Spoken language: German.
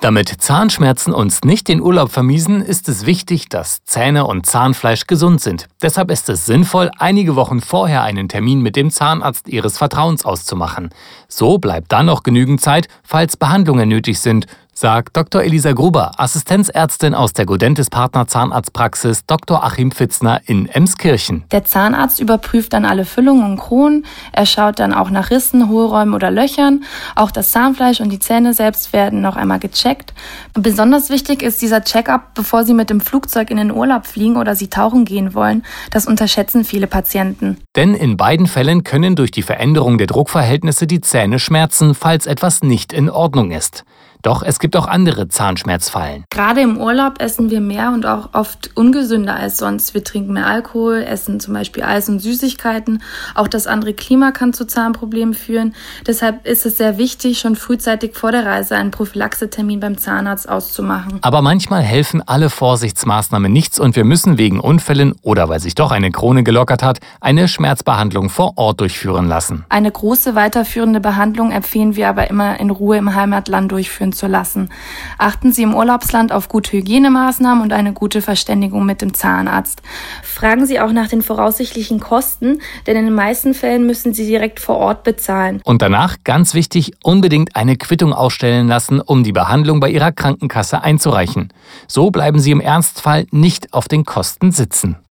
Damit Zahnschmerzen uns nicht den Urlaub vermiesen, ist es wichtig, dass Zähne und Zahnfleisch gesund sind. Deshalb ist es sinnvoll, einige Wochen vorher einen Termin mit dem Zahnarzt Ihres Vertrauens auszumachen. So bleibt dann noch genügend Zeit, falls Behandlungen nötig sind, sagt Dr. Elisa Gruber, Assistenzärztin aus der Godentis Partner Zahnarztpraxis Dr. Achim Pfitzner in Emskirchen. Der Zahnarzt überprüft dann alle Füllungen und Kronen. Er schaut dann auch nach Rissen, Hohlräumen oder Löchern. Auch das Zahnfleisch und die Zähne selbst werden noch einmal gecheckt. Besonders wichtig ist dieser Check-up, bevor Sie mit dem Flugzeug in den Urlaub fliegen oder Sie tauchen gehen wollen. Das unterschätzen viele Patienten. Denn in beiden Fällen können durch die Veränderung der Druckverhältnisse die Zähne schmerzen, falls etwas nicht in Ordnung ist. Doch es gibt auch andere Zahnschmerzfallen. Gerade im Urlaub essen wir mehr und auch oft ungesünder als sonst. Wir trinken mehr Alkohol, essen zum Beispiel Eis und Süßigkeiten. Auch das andere Klima kann zu Zahnproblemen führen. Deshalb ist es sehr wichtig, schon frühzeitig vor der Reise einen Prophylaxetermin beim Zahnarzt auszumachen. Aber manchmal helfen alle Vorsichtsmaßnahmen nichts und wir müssen wegen Unfällen oder weil sich doch eine Krone gelockert hat, eine Schmerzbehandlung vor Ort durchführen lassen. Eine große weiterführende Behandlung empfehlen wir aber immer in Ruhe im Heimatland durchführen durchführen zu lassen. Achten Sie im Urlaubsland auf gute Hygienemaßnahmen und eine gute Verständigung mit dem Zahnarzt. Fragen Sie auch nach den voraussichtlichen Kosten, denn in den meisten Fällen müssen Sie direkt vor Ort bezahlen. Und danach, ganz wichtig, unbedingt eine Quittung ausstellen lassen, um die Behandlung bei Ihrer Krankenkasse einzureichen. So bleiben Sie im Ernstfall nicht auf den Kosten sitzen.